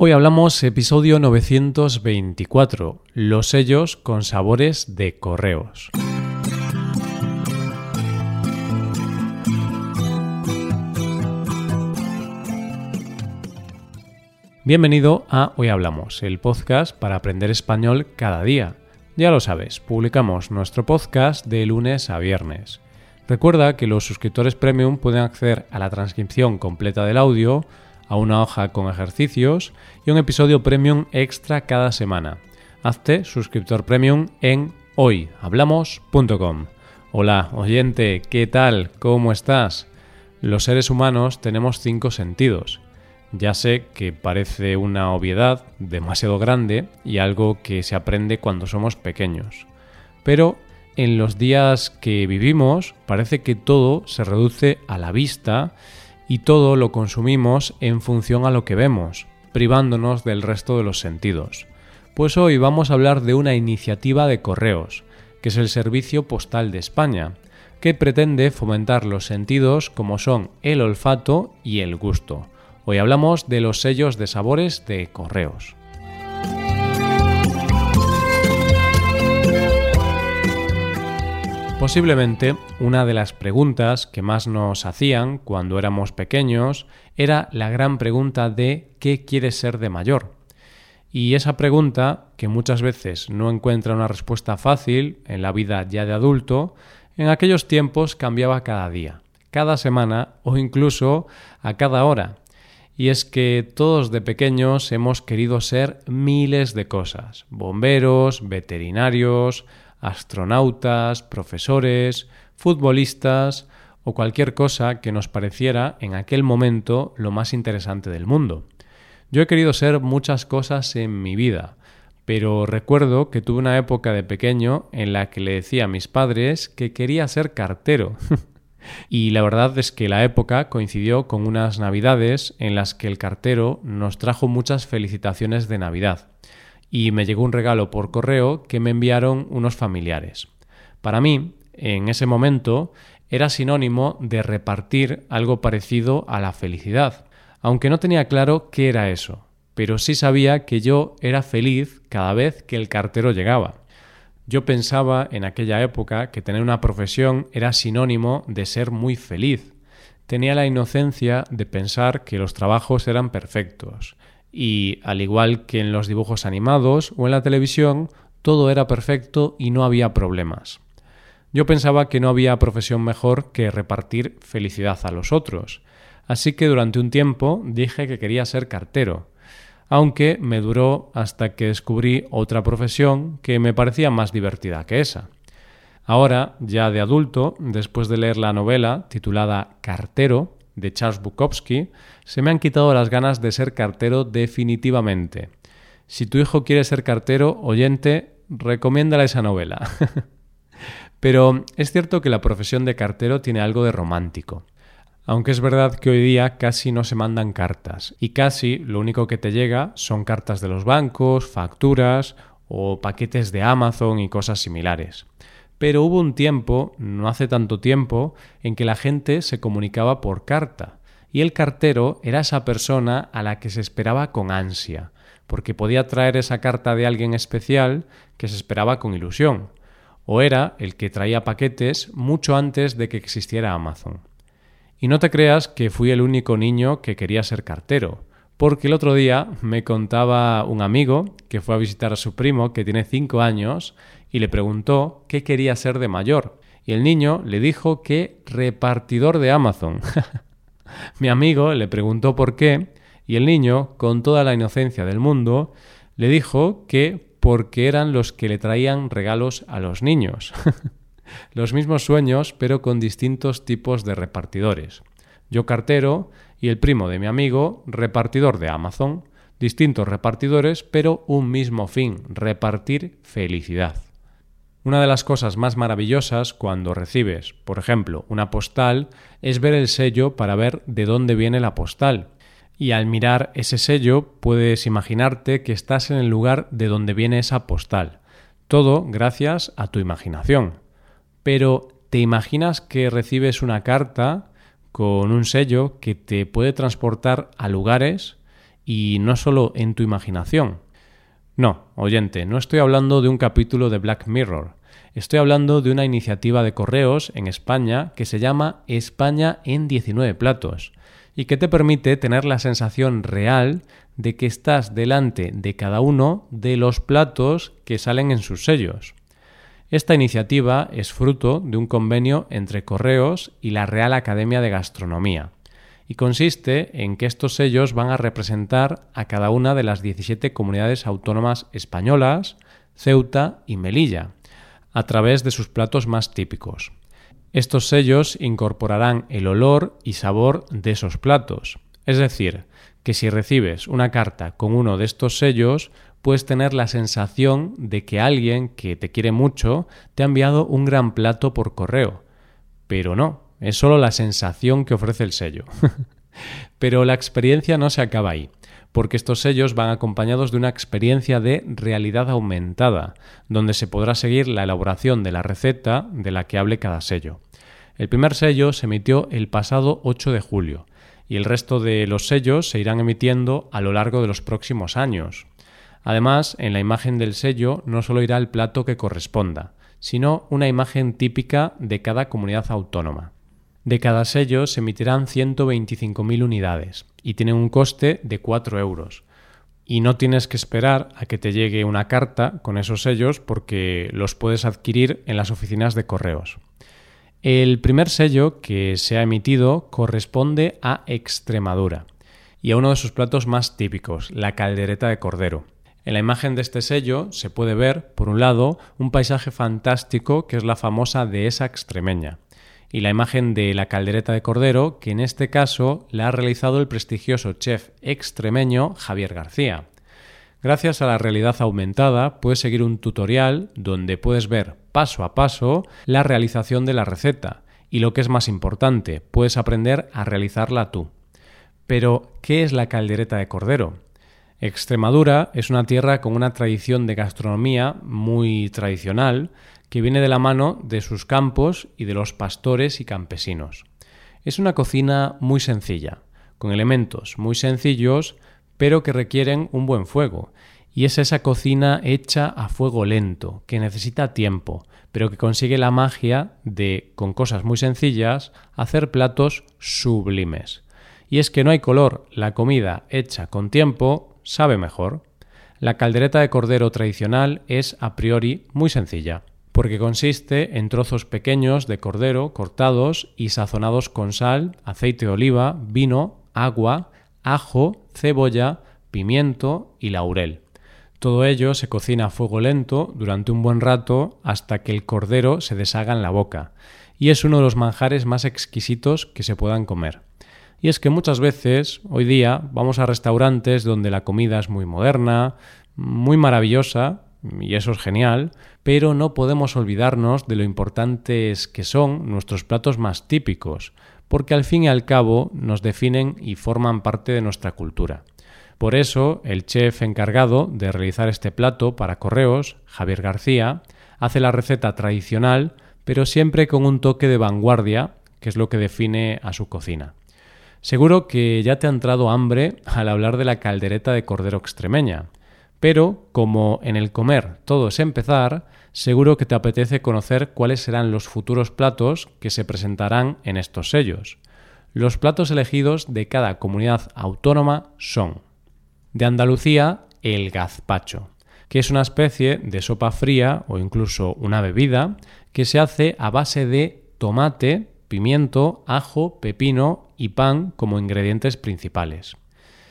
Hoy hablamos episodio 924, los sellos con sabores de correos. Bienvenido a Hoy Hablamos, el podcast para aprender español cada día. Ya lo sabes, publicamos nuestro podcast de lunes a viernes. Recuerda que los suscriptores premium pueden acceder a la transcripción completa del audio, a una hoja con ejercicios y un episodio premium extra cada semana. Hazte suscriptor premium en hoyhablamos.com. Hola, oyente, ¿qué tal? ¿Cómo estás? Los seres humanos tenemos cinco sentidos. Ya sé que parece una obviedad demasiado grande y algo que se aprende cuando somos pequeños. Pero en los días que vivimos parece que todo se reduce a la vista y todo lo consumimos en función a lo que vemos, privándonos del resto de los sentidos. Pues hoy vamos a hablar de una iniciativa de correos, que es el Servicio Postal de España, que pretende fomentar los sentidos como son el olfato y el gusto. Hoy hablamos de los sellos de sabores de correos. Posiblemente una de las preguntas que más nos hacían cuando éramos pequeños era la gran pregunta de ¿qué quieres ser de mayor? Y esa pregunta, que muchas veces no encuentra una respuesta fácil en la vida ya de adulto, en aquellos tiempos cambiaba cada día, cada semana o incluso a cada hora. Y es que todos de pequeños hemos querido ser miles de cosas, bomberos, veterinarios, astronautas, profesores, futbolistas o cualquier cosa que nos pareciera en aquel momento lo más interesante del mundo. Yo he querido ser muchas cosas en mi vida, pero recuerdo que tuve una época de pequeño en la que le decía a mis padres que quería ser cartero. y la verdad es que la época coincidió con unas navidades en las que el cartero nos trajo muchas felicitaciones de Navidad y me llegó un regalo por correo que me enviaron unos familiares. Para mí, en ese momento, era sinónimo de repartir algo parecido a la felicidad, aunque no tenía claro qué era eso, pero sí sabía que yo era feliz cada vez que el cartero llegaba. Yo pensaba en aquella época que tener una profesión era sinónimo de ser muy feliz. Tenía la inocencia de pensar que los trabajos eran perfectos, y al igual que en los dibujos animados o en la televisión, todo era perfecto y no había problemas. Yo pensaba que no había profesión mejor que repartir felicidad a los otros, así que durante un tiempo dije que quería ser cartero, aunque me duró hasta que descubrí otra profesión que me parecía más divertida que esa. Ahora, ya de adulto, después de leer la novela titulada Cartero, de Charles Bukowski, se me han quitado las ganas de ser cartero definitivamente. Si tu hijo quiere ser cartero, oyente, recomiéndale esa novela. Pero es cierto que la profesión de cartero tiene algo de romántico. Aunque es verdad que hoy día casi no se mandan cartas y casi lo único que te llega son cartas de los bancos, facturas o paquetes de Amazon y cosas similares. Pero hubo un tiempo, no hace tanto tiempo, en que la gente se comunicaba por carta, y el cartero era esa persona a la que se esperaba con ansia, porque podía traer esa carta de alguien especial que se esperaba con ilusión, o era el que traía paquetes mucho antes de que existiera Amazon. Y no te creas que fui el único niño que quería ser cartero, porque el otro día me contaba un amigo que fue a visitar a su primo que tiene cinco años y le preguntó qué quería ser de mayor. Y el niño le dijo que repartidor de Amazon. Mi amigo le preguntó por qué y el niño, con toda la inocencia del mundo, le dijo que porque eran los que le traían regalos a los niños. los mismos sueños, pero con distintos tipos de repartidores. Yo cartero y el primo de mi amigo repartidor de Amazon. Distintos repartidores, pero un mismo fin, repartir felicidad. Una de las cosas más maravillosas cuando recibes, por ejemplo, una postal es ver el sello para ver de dónde viene la postal. Y al mirar ese sello puedes imaginarte que estás en el lugar de donde viene esa postal. Todo gracias a tu imaginación. Pero ¿te imaginas que recibes una carta con un sello que te puede transportar a lugares y no solo en tu imaginación. No, oyente, no estoy hablando de un capítulo de Black Mirror. Estoy hablando de una iniciativa de correos en España que se llama España en 19 platos y que te permite tener la sensación real de que estás delante de cada uno de los platos que salen en sus sellos. Esta iniciativa es fruto de un convenio entre Correos y la Real Academia de Gastronomía y consiste en que estos sellos van a representar a cada una de las 17 comunidades autónomas españolas, Ceuta y Melilla, a través de sus platos más típicos. Estos sellos incorporarán el olor y sabor de esos platos, es decir, que si recibes una carta con uno de estos sellos, puedes tener la sensación de que alguien que te quiere mucho te ha enviado un gran plato por correo. Pero no, es solo la sensación que ofrece el sello. Pero la experiencia no se acaba ahí, porque estos sellos van acompañados de una experiencia de realidad aumentada, donde se podrá seguir la elaboración de la receta de la que hable cada sello. El primer sello se emitió el pasado 8 de julio, y el resto de los sellos se irán emitiendo a lo largo de los próximos años. Además, en la imagen del sello no solo irá el plato que corresponda, sino una imagen típica de cada comunidad autónoma. De cada sello se emitirán 125.000 unidades y tienen un coste de 4 euros. Y no tienes que esperar a que te llegue una carta con esos sellos porque los puedes adquirir en las oficinas de correos. El primer sello que se ha emitido corresponde a Extremadura y a uno de sus platos más típicos, la caldereta de cordero. En la imagen de este sello se puede ver, por un lado, un paisaje fantástico que es la famosa dehesa extremeña, y la imagen de la caldereta de cordero, que en este caso la ha realizado el prestigioso chef extremeño Javier García. Gracias a la realidad aumentada puedes seguir un tutorial donde puedes ver paso a paso la realización de la receta y lo que es más importante, puedes aprender a realizarla tú. Pero, ¿qué es la caldereta de cordero? Extremadura es una tierra con una tradición de gastronomía muy tradicional que viene de la mano de sus campos y de los pastores y campesinos. Es una cocina muy sencilla, con elementos muy sencillos, pero que requieren un buen fuego, y es esa cocina hecha a fuego lento, que necesita tiempo, pero que consigue la magia de, con cosas muy sencillas, hacer platos sublimes. Y es que no hay color, la comida hecha con tiempo sabe mejor. La caldereta de cordero tradicional es a priori muy sencilla, porque consiste en trozos pequeños de cordero cortados y sazonados con sal, aceite de oliva, vino, agua, ajo, cebolla, pimiento y laurel. Todo ello se cocina a fuego lento durante un buen rato hasta que el cordero se deshaga en la boca, y es uno de los manjares más exquisitos que se puedan comer. Y es que muchas veces, hoy día, vamos a restaurantes donde la comida es muy moderna, muy maravillosa, y eso es genial, pero no podemos olvidarnos de lo importantes que son nuestros platos más típicos, porque al fin y al cabo nos definen y forman parte de nuestra cultura. Por eso, el chef encargado de realizar este plato para correos, Javier García, hace la receta tradicional, pero siempre con un toque de vanguardia, que es lo que define a su cocina. Seguro que ya te ha entrado hambre al hablar de la caldereta de cordero extremeña, pero como en el comer todo es empezar, seguro que te apetece conocer cuáles serán los futuros platos que se presentarán en estos sellos. Los platos elegidos de cada comunidad autónoma son de Andalucía el gazpacho, que es una especie de sopa fría o incluso una bebida que se hace a base de tomate, pimiento, ajo, pepino y pan como ingredientes principales.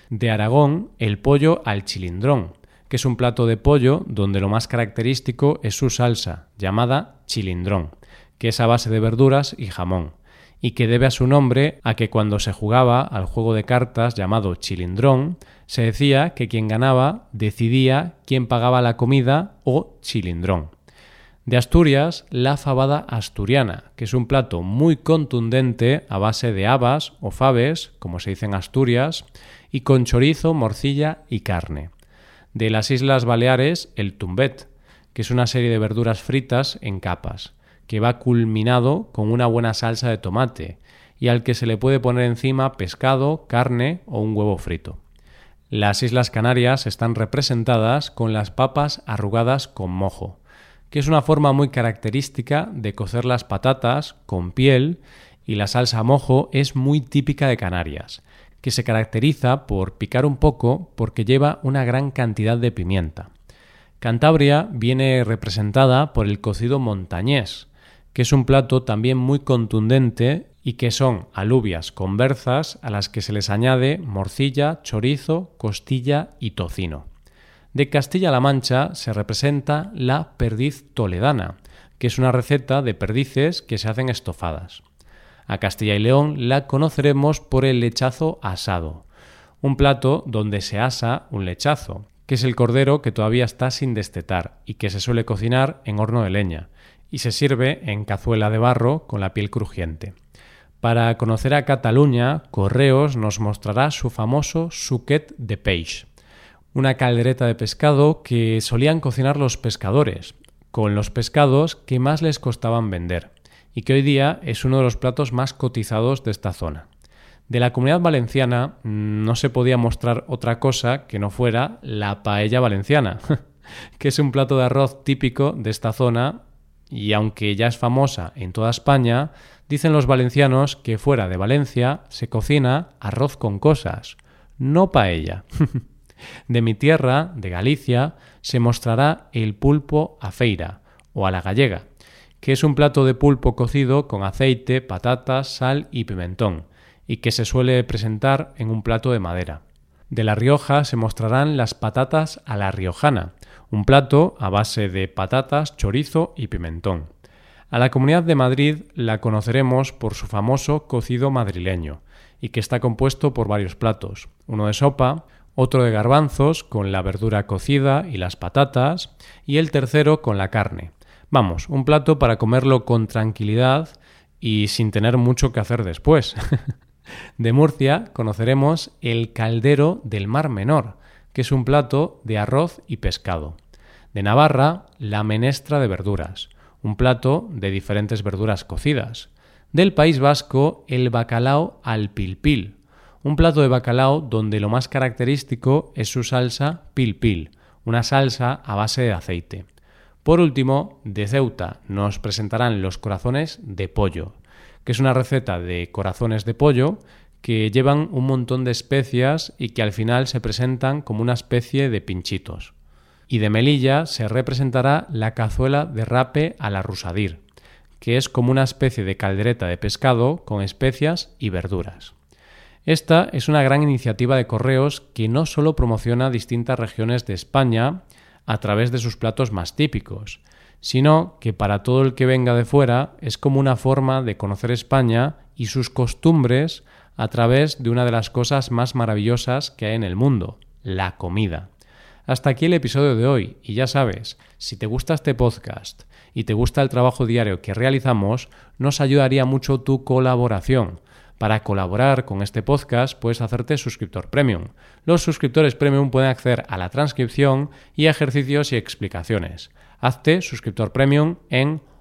De Aragón, el pollo al chilindrón, que es un plato de pollo donde lo más característico es su salsa, llamada chilindrón, que es a base de verduras y jamón, y que debe a su nombre a que cuando se jugaba al juego de cartas llamado chilindrón, se decía que quien ganaba decidía quién pagaba la comida o chilindrón. De Asturias, la fabada asturiana, que es un plato muy contundente a base de habas o faves, como se dice en Asturias, y con chorizo, morcilla y carne. De las Islas Baleares, el tumbet, que es una serie de verduras fritas en capas, que va culminado con una buena salsa de tomate y al que se le puede poner encima pescado, carne o un huevo frito. Las Islas Canarias están representadas con las papas arrugadas con mojo, que es una forma muy característica de cocer las patatas con piel y la salsa mojo es muy típica de Canarias, que se caracteriza por picar un poco porque lleva una gran cantidad de pimienta. Cantabria viene representada por el cocido montañés, que es un plato también muy contundente y que son alubias con berzas a las que se les añade morcilla, chorizo, costilla y tocino. De Castilla-La Mancha se representa la perdiz toledana, que es una receta de perdices que se hacen estofadas. A Castilla y León la conoceremos por el lechazo asado, un plato donde se asa un lechazo, que es el cordero que todavía está sin destetar y que se suele cocinar en horno de leña, y se sirve en cazuela de barro con la piel crujiente. Para conocer a Cataluña, Correos nos mostrará su famoso suquet de peix, una caldereta de pescado que solían cocinar los pescadores, con los pescados que más les costaban vender, y que hoy día es uno de los platos más cotizados de esta zona. De la comunidad valenciana mm, no se podía mostrar otra cosa que no fuera la paella valenciana, que es un plato de arroz típico de esta zona y aunque ya es famosa en toda España, Dicen los valencianos que fuera de Valencia se cocina arroz con cosas, no paella. de mi tierra, de Galicia, se mostrará el pulpo a feira o a la gallega, que es un plato de pulpo cocido con aceite, patatas, sal y pimentón, y que se suele presentar en un plato de madera. De La Rioja se mostrarán las patatas a la riojana, un plato a base de patatas, chorizo y pimentón. A la Comunidad de Madrid la conoceremos por su famoso cocido madrileño, y que está compuesto por varios platos, uno de sopa, otro de garbanzos con la verdura cocida y las patatas, y el tercero con la carne. Vamos, un plato para comerlo con tranquilidad y sin tener mucho que hacer después. de Murcia conoceremos el caldero del Mar Menor, que es un plato de arroz y pescado. De Navarra, la menestra de verduras un plato de diferentes verduras cocidas. Del País Vasco, el bacalao al pilpil, un plato de bacalao donde lo más característico es su salsa pilpil, una salsa a base de aceite. Por último, de Ceuta nos presentarán los corazones de pollo, que es una receta de corazones de pollo que llevan un montón de especias y que al final se presentan como una especie de pinchitos y de Melilla se representará la cazuela de rape a la rusadir, que es como una especie de caldereta de pescado con especias y verduras. Esta es una gran iniciativa de correos que no solo promociona distintas regiones de España a través de sus platos más típicos, sino que para todo el que venga de fuera es como una forma de conocer España y sus costumbres a través de una de las cosas más maravillosas que hay en el mundo, la comida. Hasta aquí el episodio de hoy y ya sabes, si te gusta este podcast y te gusta el trabajo diario que realizamos, nos ayudaría mucho tu colaboración. Para colaborar con este podcast puedes hacerte suscriptor premium. Los suscriptores premium pueden acceder a la transcripción y ejercicios y explicaciones. Hazte suscriptor premium en